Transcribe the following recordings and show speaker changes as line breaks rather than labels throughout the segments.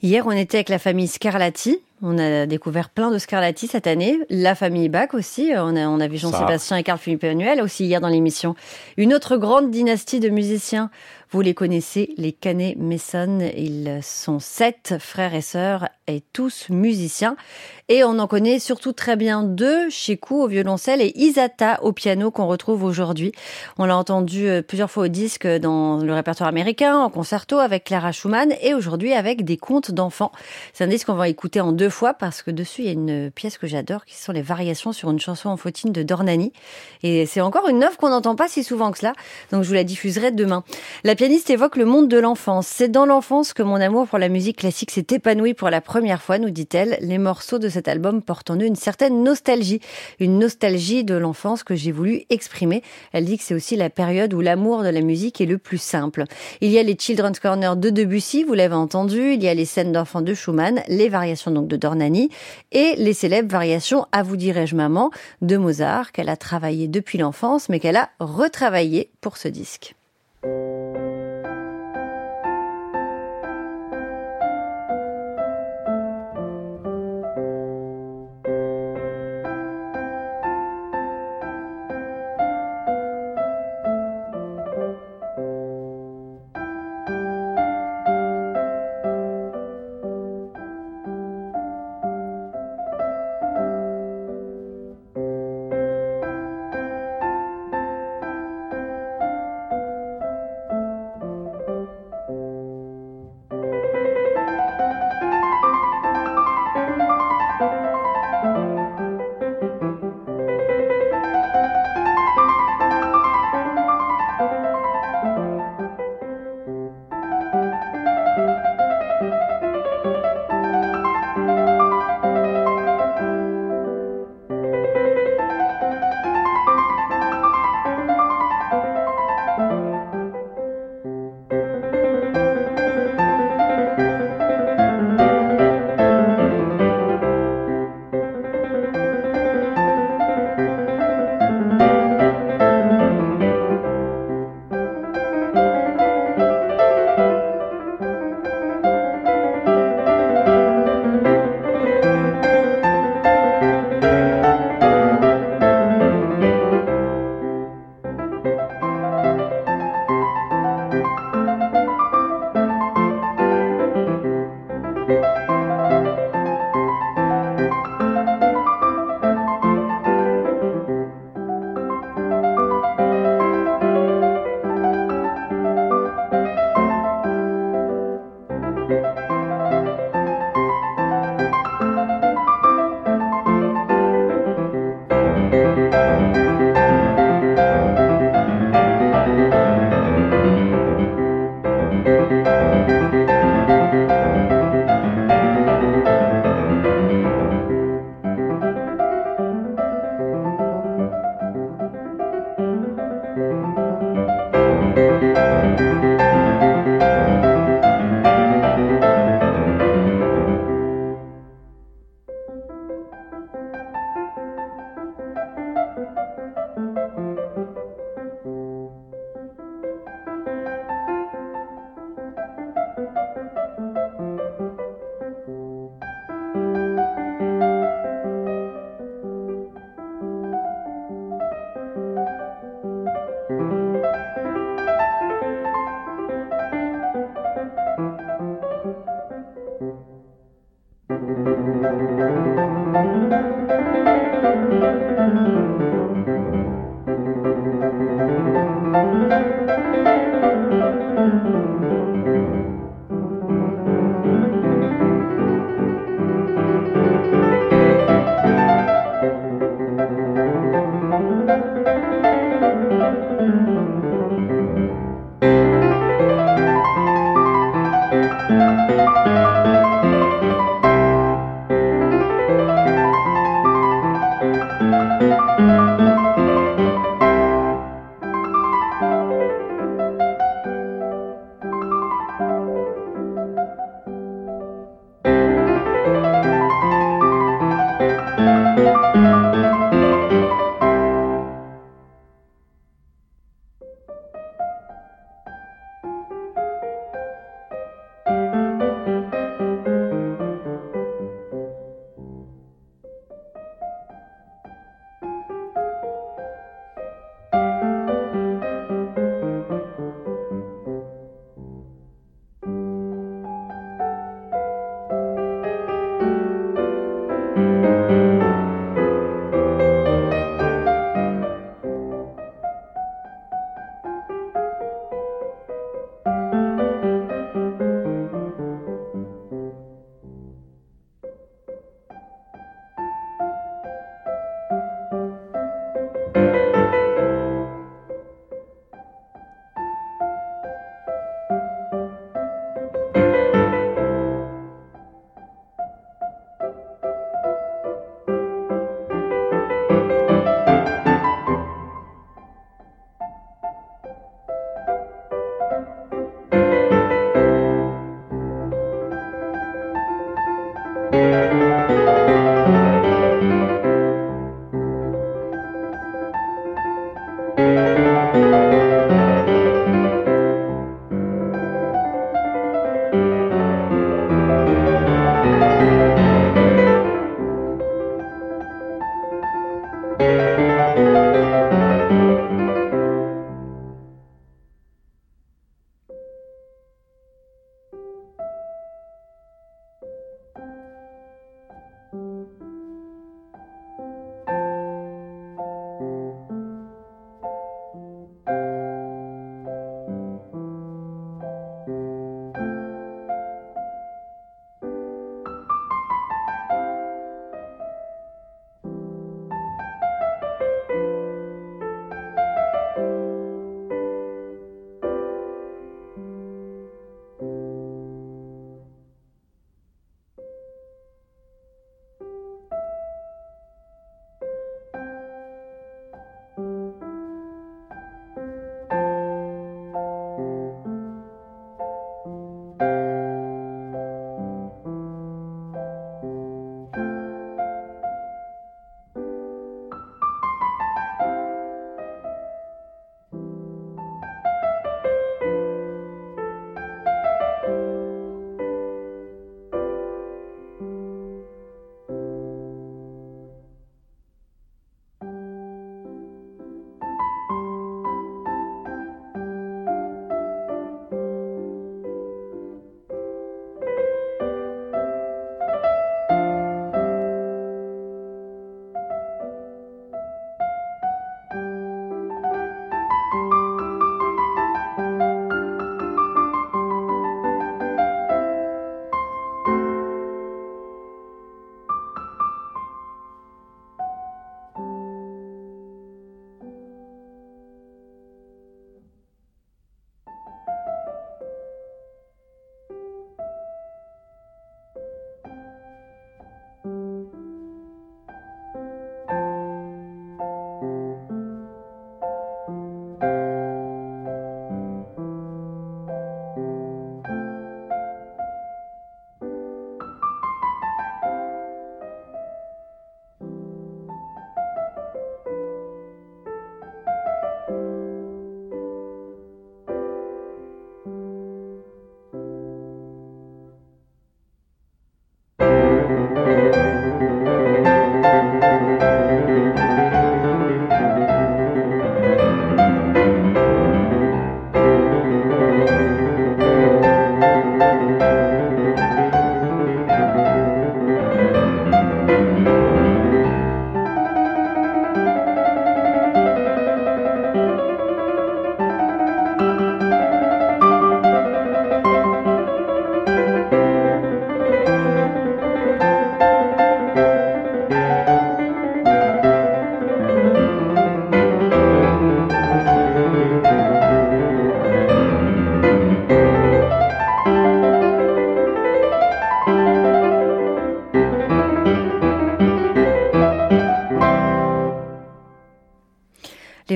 Hier, on était avec la famille Scarlatti. On a découvert plein de Scarlatti cette année. La famille Bach aussi. On a, on a vu Jean-Sébastien et Carl Philippe Emmanuel aussi hier dans l'émission. Une autre grande dynastie de musiciens. Vous les connaissez, les Canet Messon. Ils sont sept frères et sœurs et tous musiciens. Et on en connaît surtout très bien deux, Chikou au violoncelle et Isata au piano qu'on retrouve aujourd'hui. On l'a entendu euh, plusieurs fois au disque dans le répertoire américain, en concerto avec Clara Schumann et aujourd'hui avec des contes d'enfants. C'est un disque qu'on va écouter en deux fois parce que dessus il y a une pièce que j'adore qui sont les variations sur une chanson en fautine de Dornani. Et c'est encore une œuvre qu'on n'entend pas si souvent que cela. Donc je vous la diffuserai demain. La pianiste évoque le monde de l'enfance. C'est dans l'enfance que mon amour pour la musique classique s'est épanoui pour la première fois, nous dit-elle. Les morceaux de cet album portent en eux une certaine nostalgie, une nostalgie de l'enfance que j'ai voulu exprimer. Elle dit que c'est aussi la période où l'amour de la musique est le plus simple. Il y a les Children's Corner de Debussy, vous l'avez entendu, il y a les scènes d'enfants de Schumann, les variations donc de Dornani et les célèbres variations À vous dirais-je maman de Mozart qu'elle a travaillé depuis l'enfance mais qu'elle a retravaillé pour ce disque.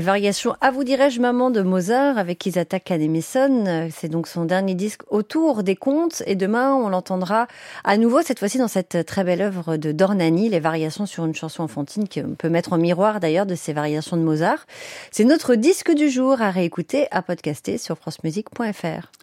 Variations À vous dirais-je maman de Mozart avec Isata Kanemison. C'est donc son dernier disque autour des contes et demain on l'entendra à nouveau cette fois-ci dans cette très belle œuvre de Dornani, les variations sur une chanson enfantine qu'on peut mettre en miroir d'ailleurs de ces variations de Mozart. C'est notre disque du jour à réécouter, à podcaster sur francemusique.fr.